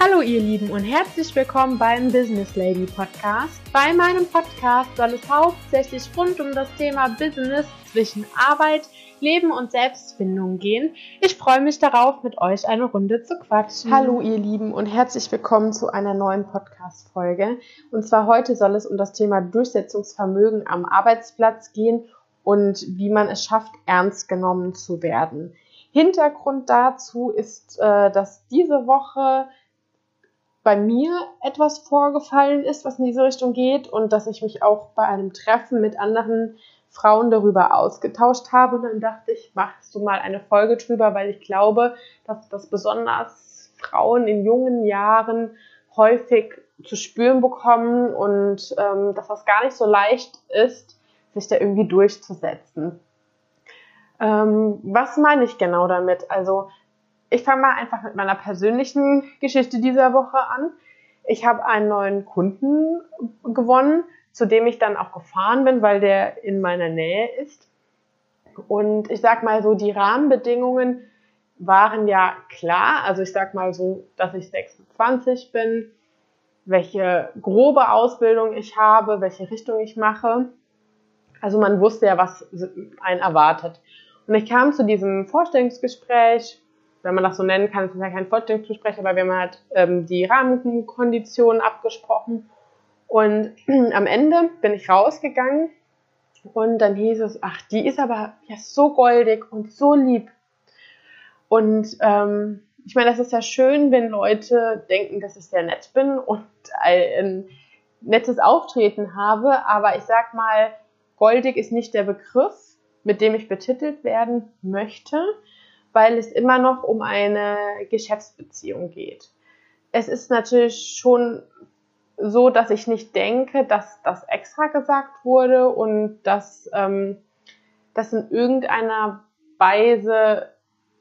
Hallo ihr Lieben und herzlich willkommen beim Business Lady Podcast. Bei meinem Podcast soll es hauptsächlich rund um das Thema Business zwischen Arbeit, Leben und Selbstfindung gehen. Ich freue mich darauf, mit euch eine Runde zu quatschen. Hallo ihr Lieben und herzlich willkommen zu einer neuen Podcast-Folge. Und zwar heute soll es um das Thema Durchsetzungsvermögen am Arbeitsplatz gehen und wie man es schafft, ernst genommen zu werden. Hintergrund dazu ist, äh, dass diese Woche bei mir etwas vorgefallen ist, was in diese Richtung geht und dass ich mich auch bei einem Treffen mit anderen Frauen darüber ausgetauscht habe. Und dann dachte ich, machst du mal eine Folge drüber, weil ich glaube, dass das besonders Frauen in jungen Jahren häufig zu spüren bekommen und ähm, dass das gar nicht so leicht ist, sich da irgendwie durchzusetzen. Ähm, was meine ich genau damit? Also ich fange mal einfach mit meiner persönlichen Geschichte dieser Woche an. Ich habe einen neuen Kunden gewonnen, zu dem ich dann auch gefahren bin, weil der in meiner Nähe ist. Und ich sag mal so, die Rahmenbedingungen waren ja klar. Also ich sag mal so, dass ich 26 bin, welche grobe Ausbildung ich habe, welche Richtung ich mache. Also man wusste ja, was einen erwartet. Und ich kam zu diesem Vorstellungsgespräch wenn man das so nennen kann, es ist ja kein Vorstellungsgespräch, aber wir haben halt ähm, die Rahmenkonditionen abgesprochen. Und am Ende bin ich rausgegangen und dann hieß es, ach, die ist aber ja so goldig und so lieb. Und ähm, ich meine, das ist ja schön, wenn Leute denken, dass ich sehr nett bin und ein nettes Auftreten habe, aber ich sag mal, goldig ist nicht der Begriff, mit dem ich betitelt werden möchte, weil es immer noch um eine Geschäftsbeziehung geht. Es ist natürlich schon so, dass ich nicht denke, dass das extra gesagt wurde und dass ähm, das in irgendeiner Weise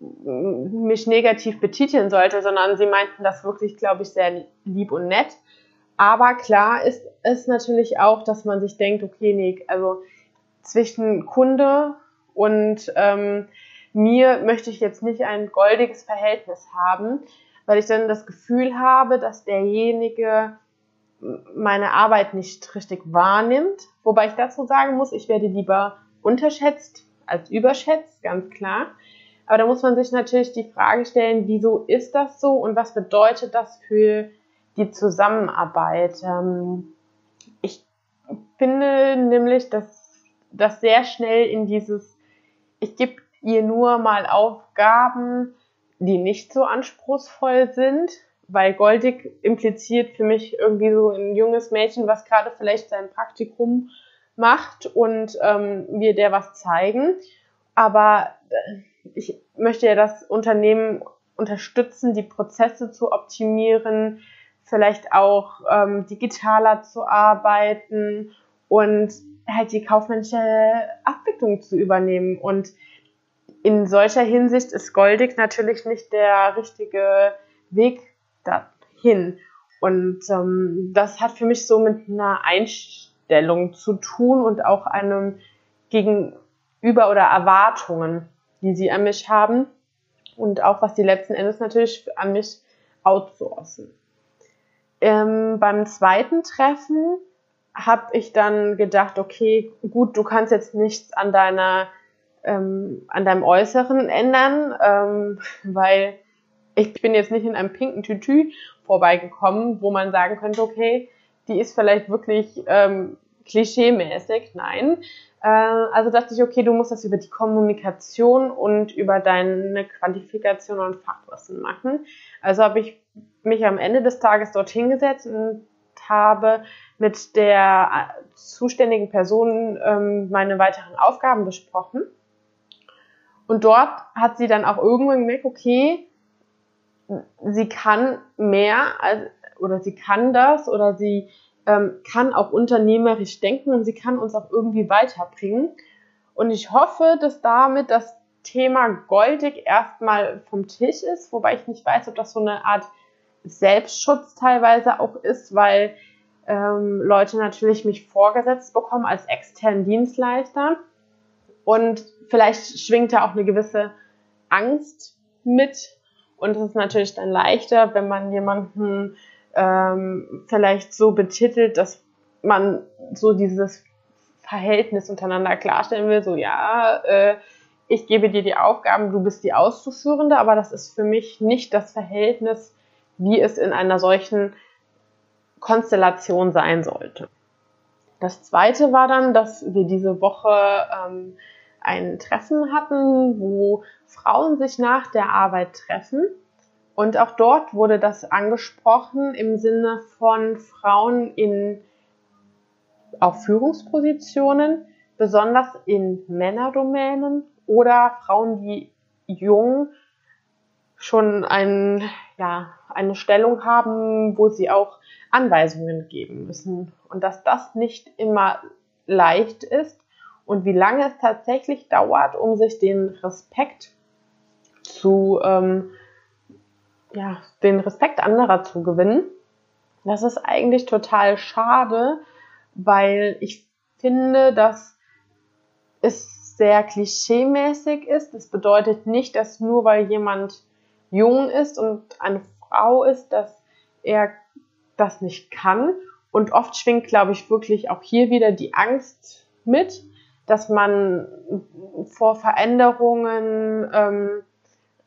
mich negativ betiteln sollte, sondern sie meinten das wirklich, glaube ich, sehr lieb und nett. Aber klar ist es natürlich auch, dass man sich denkt, okay, nee, also zwischen Kunde und ähm, mir möchte ich jetzt nicht ein goldiges Verhältnis haben, weil ich dann das Gefühl habe, dass derjenige meine Arbeit nicht richtig wahrnimmt. Wobei ich dazu sagen muss, ich werde lieber unterschätzt als überschätzt, ganz klar. Aber da muss man sich natürlich die Frage stellen, wieso ist das so und was bedeutet das für die Zusammenarbeit? Ähm, ich finde nämlich, dass das sehr schnell in dieses, ich gebe ihr nur mal Aufgaben, die nicht so anspruchsvoll sind, weil goldig impliziert für mich irgendwie so ein junges Mädchen, was gerade vielleicht sein Praktikum macht und ähm, wir der was zeigen. Aber äh, ich möchte ja das Unternehmen unterstützen, die Prozesse zu optimieren, vielleicht auch ähm, digitaler zu arbeiten und halt die kaufmännische Abwicklung zu übernehmen. Und in solcher Hinsicht ist Goldig natürlich nicht der richtige Weg dahin. Und ähm, das hat für mich so mit einer Einstellung zu tun und auch einem Gegenüber oder Erwartungen, die sie an mich haben und auch was sie letzten Endes natürlich an mich outsourcen. Ähm, beim zweiten Treffen habe ich dann gedacht, okay, gut, du kannst jetzt nichts an deiner ähm, an deinem Äußeren ändern, ähm, weil ich bin jetzt nicht in einem pinken Tütü vorbeigekommen, wo man sagen könnte, okay, die ist vielleicht wirklich ähm, klischeemäßig. Nein. Äh, also dachte ich, okay, du musst das über die Kommunikation und über deine Qualifikation und Fachwissen machen. Also habe ich mich am Ende des Tages dorthin gesetzt und habe mit der äh, zuständigen Person ähm, meine weiteren Aufgaben besprochen und dort hat sie dann auch irgendwann gemerkt, okay, sie kann mehr als, oder sie kann das oder sie ähm, kann auch unternehmerisch denken und sie kann uns auch irgendwie weiterbringen. Und ich hoffe, dass damit das Thema goldig erstmal vom Tisch ist, wobei ich nicht weiß, ob das so eine Art Selbstschutz teilweise auch ist, weil ähm, Leute natürlich mich vorgesetzt bekommen als externen Dienstleister und vielleicht schwingt da auch eine gewisse Angst mit. Und es ist natürlich dann leichter, wenn man jemanden ähm, vielleicht so betitelt, dass man so dieses Verhältnis untereinander klarstellen will, so ja, äh, ich gebe dir die Aufgaben, du bist die Auszuführende, aber das ist für mich nicht das Verhältnis, wie es in einer solchen Konstellation sein sollte. Das zweite war dann, dass wir diese Woche ähm, ein Treffen hatten, wo Frauen sich nach der Arbeit treffen. Und auch dort wurde das angesprochen im Sinne von Frauen in auf Führungspositionen, besonders in Männerdomänen oder Frauen, die jung schon ein, ja, eine Stellung haben, wo sie auch Anweisungen geben müssen. Und dass das nicht immer leicht ist und wie lange es tatsächlich dauert, um sich den Respekt zu, ähm, ja, den Respekt anderer zu gewinnen. Das ist eigentlich total schade, weil ich finde, dass es sehr klischeemäßig ist. Das bedeutet nicht, dass nur weil jemand jung ist und eine Frau ist, dass er das nicht kann. Und oft schwingt, glaube ich, wirklich auch hier wieder die Angst mit, dass man vor Veränderungen ähm,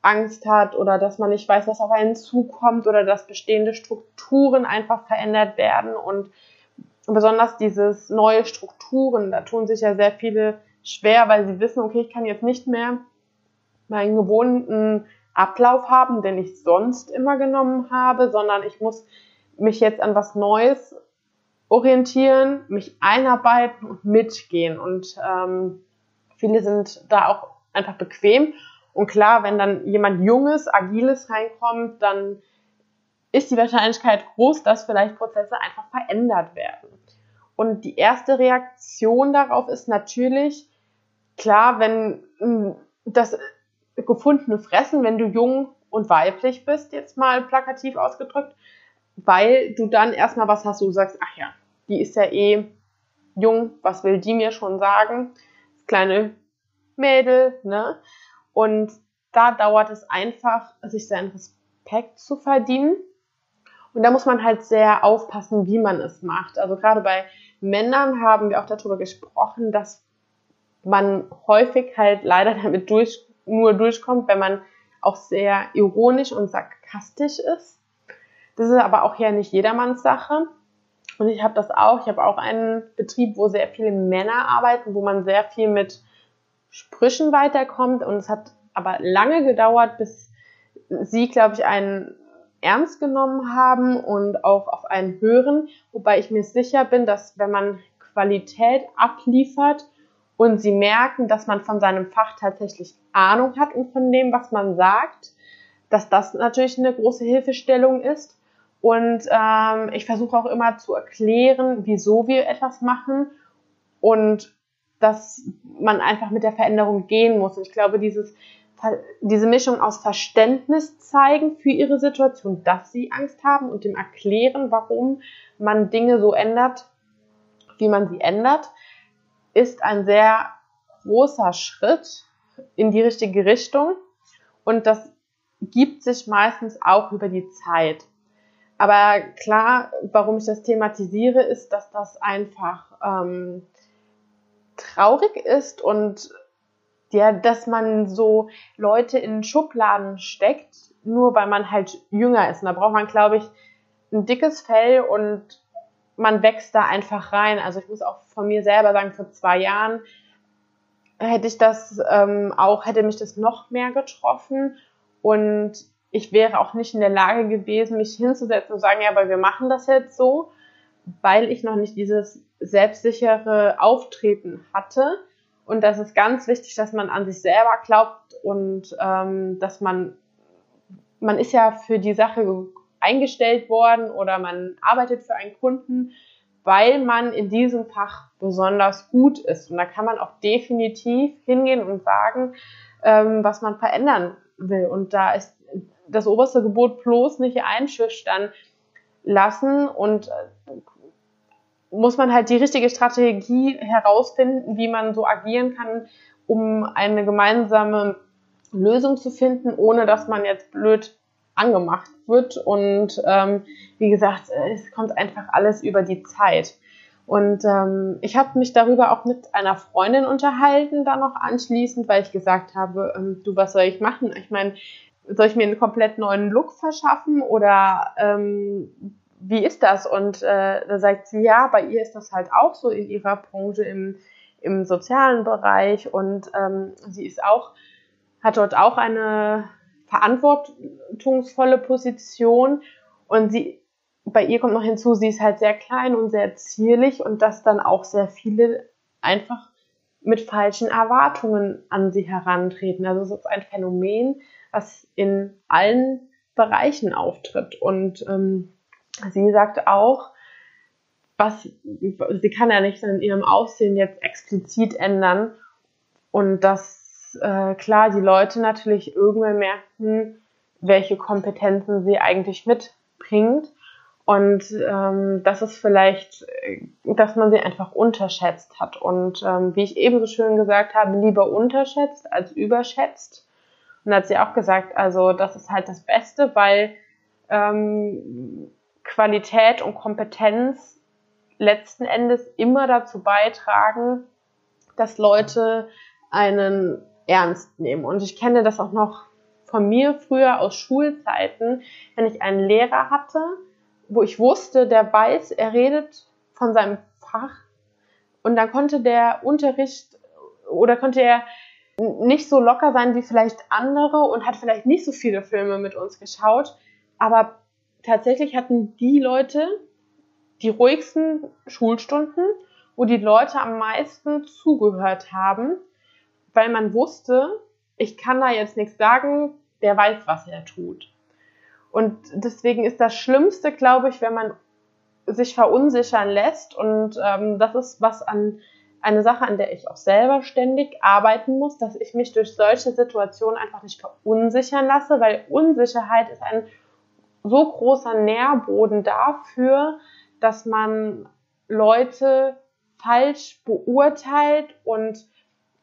Angst hat oder dass man nicht weiß, was auf einen zukommt oder dass bestehende Strukturen einfach verändert werden. Und besonders dieses neue Strukturen, da tun sich ja sehr viele schwer, weil sie wissen, okay, ich kann jetzt nicht mehr meinen gewohnten Ablauf haben, den ich sonst immer genommen habe, sondern ich muss mich jetzt an was Neues orientieren, mich einarbeiten und mitgehen. Und ähm, viele sind da auch einfach bequem. Und klar, wenn dann jemand Junges, Agiles reinkommt, dann ist die Wahrscheinlichkeit groß, dass vielleicht Prozesse einfach verändert werden. Und die erste Reaktion darauf ist natürlich, klar, wenn hm, das gefundene Fressen, wenn du jung und weiblich bist, jetzt mal plakativ ausgedrückt, weil du dann erstmal was hast, wo du sagst, ach ja, die ist ja eh jung, was will die mir schon sagen? Das kleine Mädel, ne? Und da dauert es einfach, sich seinen Respekt zu verdienen. Und da muss man halt sehr aufpassen, wie man es macht. Also gerade bei Männern haben wir auch darüber gesprochen, dass man häufig halt leider damit durch, nur durchkommt, wenn man auch sehr ironisch und sarkastisch ist. Das ist aber auch ja nicht jedermanns Sache. Und ich habe das auch. Ich habe auch einen Betrieb, wo sehr viele Männer arbeiten, wo man sehr viel mit Sprüchen weiterkommt. Und es hat aber lange gedauert, bis sie, glaube ich, einen ernst genommen haben und auch auf einen hören. Wobei ich mir sicher bin, dass wenn man Qualität abliefert und sie merken, dass man von seinem Fach tatsächlich Ahnung hat und von dem, was man sagt, dass das natürlich eine große Hilfestellung ist. Und ähm, ich versuche auch immer zu erklären, wieso wir etwas machen und dass man einfach mit der Veränderung gehen muss. Und ich glaube, dieses, diese Mischung aus Verständnis zeigen für ihre Situation, dass sie Angst haben und dem erklären, warum man Dinge so ändert, wie man sie ändert, ist ein sehr großer Schritt in die richtige Richtung. Und das gibt sich meistens auch über die Zeit. Aber klar, warum ich das thematisiere, ist, dass das einfach ähm, traurig ist und ja, dass man so Leute in Schubladen steckt, nur weil man halt jünger ist. Und da braucht man, glaube ich, ein dickes Fell und man wächst da einfach rein. Also ich muss auch von mir selber sagen, vor zwei Jahren hätte ich das ähm, auch, hätte mich das noch mehr getroffen und ich wäre auch nicht in der Lage gewesen, mich hinzusetzen und sagen, ja, aber wir machen das jetzt so, weil ich noch nicht dieses selbstsichere Auftreten hatte. Und das ist ganz wichtig, dass man an sich selber glaubt und ähm, dass man, man ist ja für die Sache eingestellt worden oder man arbeitet für einen Kunden, weil man in diesem Fach besonders gut ist. Und da kann man auch definitiv hingehen und sagen, ähm, was man verändern will. Und da ist das oberste Gebot bloß nicht einschüchtern lassen und äh, muss man halt die richtige Strategie herausfinden, wie man so agieren kann, um eine gemeinsame Lösung zu finden, ohne dass man jetzt blöd angemacht wird. Und ähm, wie gesagt, es kommt einfach alles über die Zeit. Und ähm, ich habe mich darüber auch mit einer Freundin unterhalten, dann noch anschließend, weil ich gesagt habe, ähm, du, was soll ich machen? Ich meine, soll ich mir einen komplett neuen Look verschaffen oder ähm, wie ist das? Und äh, da sagt sie, ja, bei ihr ist das halt auch so in ihrer Branche im, im sozialen Bereich und ähm, sie ist auch, hat dort auch eine verantwortungsvolle Position und sie bei ihr kommt noch hinzu, sie ist halt sehr klein und sehr zierlich und dass dann auch sehr viele einfach mit falschen Erwartungen an sie herantreten. Also es ist ein Phänomen, was in allen Bereichen auftritt. Und ähm, sie sagt auch, was sie kann ja nicht in ihrem Aussehen jetzt explizit ändern und dass äh, klar die Leute natürlich irgendwann merken, welche Kompetenzen sie eigentlich mitbringt und ähm, das ist vielleicht, äh, dass man sie einfach unterschätzt hat. Und ähm, wie ich eben so schön gesagt habe, lieber unterschätzt als überschätzt. Und da hat sie auch gesagt, also das ist halt das Beste, weil ähm, Qualität und Kompetenz letzten Endes immer dazu beitragen, dass Leute einen ernst nehmen. Und ich kenne das auch noch von mir früher aus Schulzeiten, wenn ich einen Lehrer hatte, wo ich wusste, der weiß, er redet von seinem Fach und dann konnte der Unterricht oder konnte er nicht so locker sein wie vielleicht andere und hat vielleicht nicht so viele Filme mit uns geschaut, aber tatsächlich hatten die Leute die ruhigsten Schulstunden, wo die Leute am meisten zugehört haben, weil man wusste, ich kann da jetzt nichts sagen, der weiß, was er tut. Und deswegen ist das Schlimmste, glaube ich, wenn man sich verunsichern lässt. Und ähm, das ist was an eine Sache, an der ich auch selber ständig arbeiten muss, dass ich mich durch solche Situationen einfach nicht verunsichern lasse, weil Unsicherheit ist ein so großer Nährboden dafür, dass man Leute falsch beurteilt und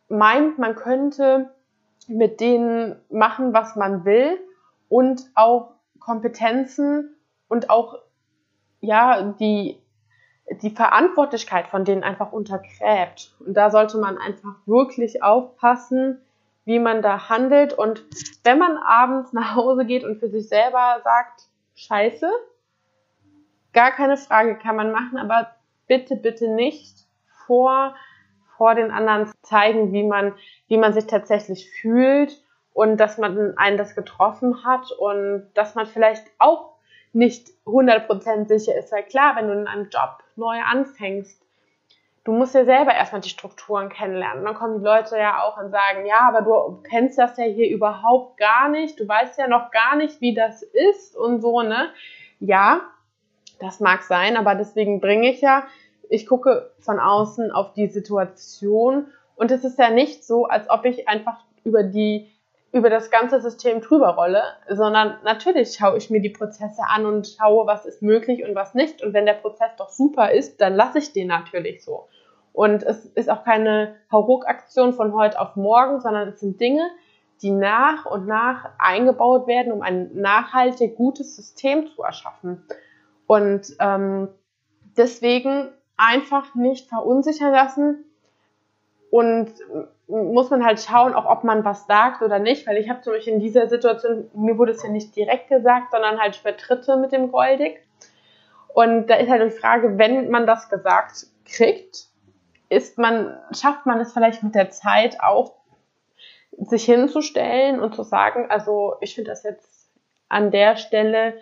meint, man könnte mit denen machen, was man will und auch Kompetenzen und auch ja die die Verantwortlichkeit von denen einfach untergräbt. Und da sollte man einfach wirklich aufpassen, wie man da handelt. Und wenn man abends nach Hause geht und für sich selber sagt, scheiße, gar keine Frage kann man machen, aber bitte, bitte nicht vor, vor den anderen zeigen, wie man, wie man sich tatsächlich fühlt und dass man einen das getroffen hat und dass man vielleicht auch nicht 100% sicher ist. Weil klar, wenn du in einem Job neu anfängst, du musst ja selber erstmal die Strukturen kennenlernen. dann kommen die Leute ja auch und sagen, ja, aber du kennst das ja hier überhaupt gar nicht, du weißt ja noch gar nicht, wie das ist und so, ne? Ja, das mag sein, aber deswegen bringe ich ja, ich gucke von außen auf die Situation und es ist ja nicht so, als ob ich einfach über die über das ganze System drüber rolle, sondern natürlich schaue ich mir die Prozesse an und schaue, was ist möglich und was nicht. Und wenn der Prozess doch super ist, dann lasse ich den natürlich so. Und es ist auch keine Hauruck-Aktion von heute auf morgen, sondern es sind Dinge, die nach und nach eingebaut werden, um ein nachhaltig gutes System zu erschaffen. Und ähm, deswegen einfach nicht verunsichern lassen und muss man halt schauen, auch ob man was sagt oder nicht, weil ich habe zum Beispiel in dieser Situation, mir wurde es ja nicht direkt gesagt, sondern halt über Dritte mit dem Goldig. Und da ist halt die Frage, wenn man das gesagt kriegt, ist man, schafft man es vielleicht mit der Zeit auch, sich hinzustellen und zu sagen, also ich finde das jetzt an der Stelle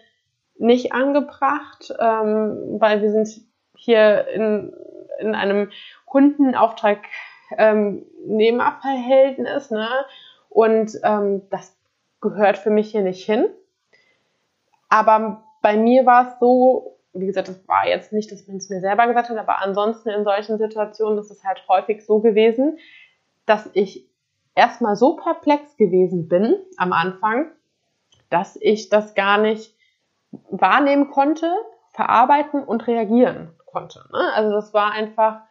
nicht angebracht, ähm, weil wir sind hier in, in einem Kundenauftrag ähm, Nehmerverhältnis, ne? Und ähm, das gehört für mich hier nicht hin. Aber bei mir war es so, wie gesagt, das war jetzt nicht, dass man es mir selber gesagt hat, aber ansonsten in solchen Situationen ist es halt häufig so gewesen, dass ich erstmal so perplex gewesen bin am Anfang, dass ich das gar nicht wahrnehmen konnte, verarbeiten und reagieren konnte. Ne? Also das war einfach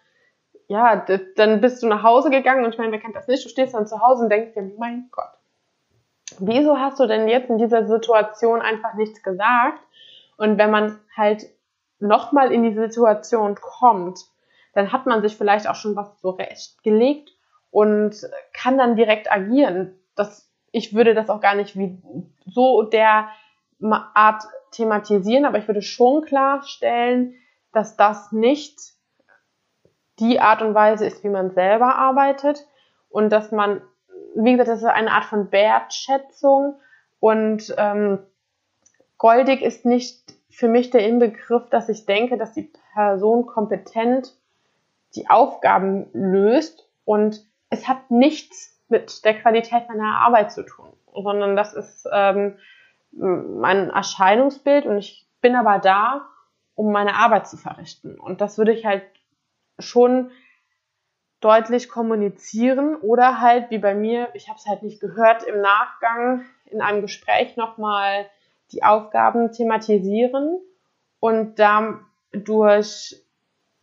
ja, dann bist du nach Hause gegangen und ich meine, wer kennt das nicht? Du stehst dann zu Hause und denkst dir, mein Gott, wieso hast du denn jetzt in dieser Situation einfach nichts gesagt? Und wenn man halt nochmal in die Situation kommt, dann hat man sich vielleicht auch schon was zurechtgelegt und kann dann direkt agieren. Das, ich würde das auch gar nicht wie so der Art thematisieren, aber ich würde schon klarstellen, dass das nicht die Art und Weise ist, wie man selber arbeitet. Und dass man, wie gesagt, das ist eine Art von Wertschätzung. Und ähm, goldig ist nicht für mich der Inbegriff, dass ich denke, dass die Person kompetent die Aufgaben löst. Und es hat nichts mit der Qualität meiner Arbeit zu tun, sondern das ist ähm, mein Erscheinungsbild. Und ich bin aber da, um meine Arbeit zu verrichten. Und das würde ich halt schon deutlich kommunizieren oder halt wie bei mir, ich habe es halt nicht gehört, im Nachgang in einem Gespräch nochmal die Aufgaben thematisieren und dadurch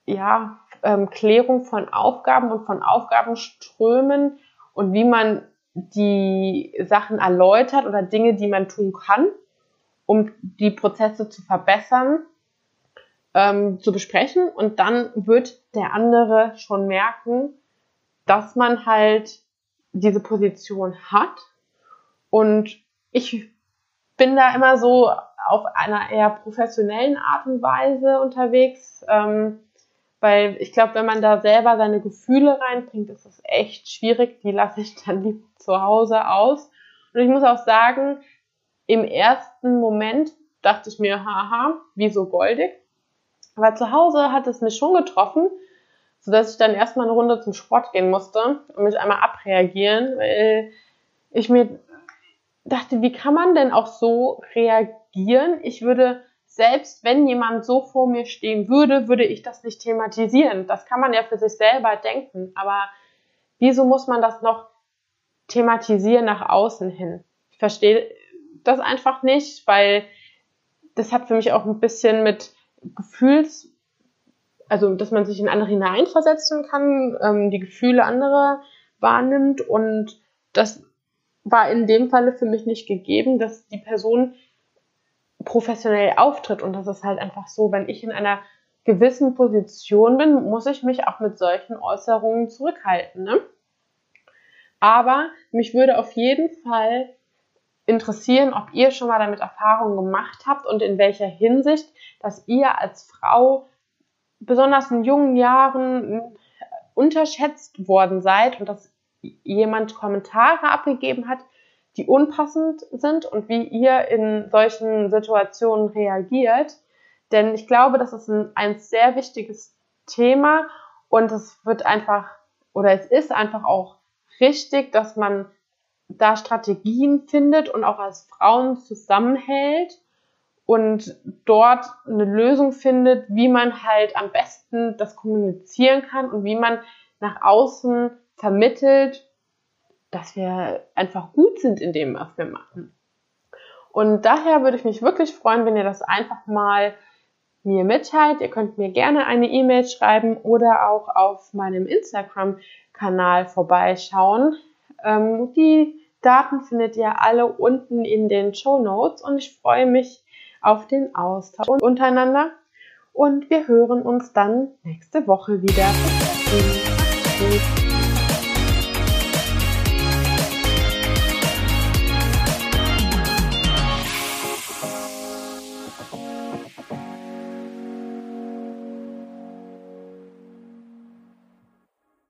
ja ähm, Klärung von Aufgaben und von Aufgabenströmen und wie man die Sachen erläutert oder Dinge, die man tun kann, um die Prozesse zu verbessern, ähm, zu besprechen. Und dann wird der andere schon merken, dass man halt diese Position hat. Und ich bin da immer so auf einer eher professionellen Art und Weise unterwegs. Ähm, weil ich glaube, wenn man da selber seine Gefühle reinbringt, ist es echt schwierig. Die lasse ich dann lieber zu Hause aus. Und ich muss auch sagen, im ersten Moment dachte ich mir, haha, wieso goldig? Aber zu Hause hat es mich schon getroffen, sodass ich dann erstmal eine Runde zum Sport gehen musste und mich einmal abreagieren, weil ich mir dachte, wie kann man denn auch so reagieren? Ich würde selbst wenn jemand so vor mir stehen würde, würde ich das nicht thematisieren. Das kann man ja für sich selber denken. Aber wieso muss man das noch thematisieren nach außen hin? Ich verstehe das einfach nicht, weil das hat für mich auch ein bisschen mit Gefühls, also dass man sich in andere hineinversetzen kann, ähm, die Gefühle anderer wahrnimmt und das war in dem Falle für mich nicht gegeben, dass die Person professionell auftritt. Und das ist halt einfach so, wenn ich in einer gewissen Position bin, muss ich mich auch mit solchen Äußerungen zurückhalten. Ne? Aber mich würde auf jeden Fall interessieren, ob ihr schon mal damit Erfahrungen gemacht habt und in welcher Hinsicht, dass ihr als Frau besonders in jungen Jahren unterschätzt worden seid und dass jemand Kommentare abgegeben hat, die unpassend sind und wie ihr in solchen Situationen reagiert. Denn ich glaube, das ist ein, ein sehr wichtiges Thema und es wird einfach oder es ist einfach auch richtig, dass man da Strategien findet und auch als Frauen zusammenhält und dort eine Lösung findet, wie man halt am besten das kommunizieren kann und wie man nach außen vermittelt, dass wir einfach gut sind in dem, was wir machen. Und daher würde ich mich wirklich freuen, wenn ihr das einfach mal mir mitteilt. Ihr könnt mir gerne eine E-Mail schreiben oder auch auf meinem Instagram-Kanal vorbeischauen. Ähm, die Daten findet ihr alle unten in den Show Notes und ich freue mich auf den Austausch untereinander. Und wir hören uns dann nächste Woche wieder. Tschüss.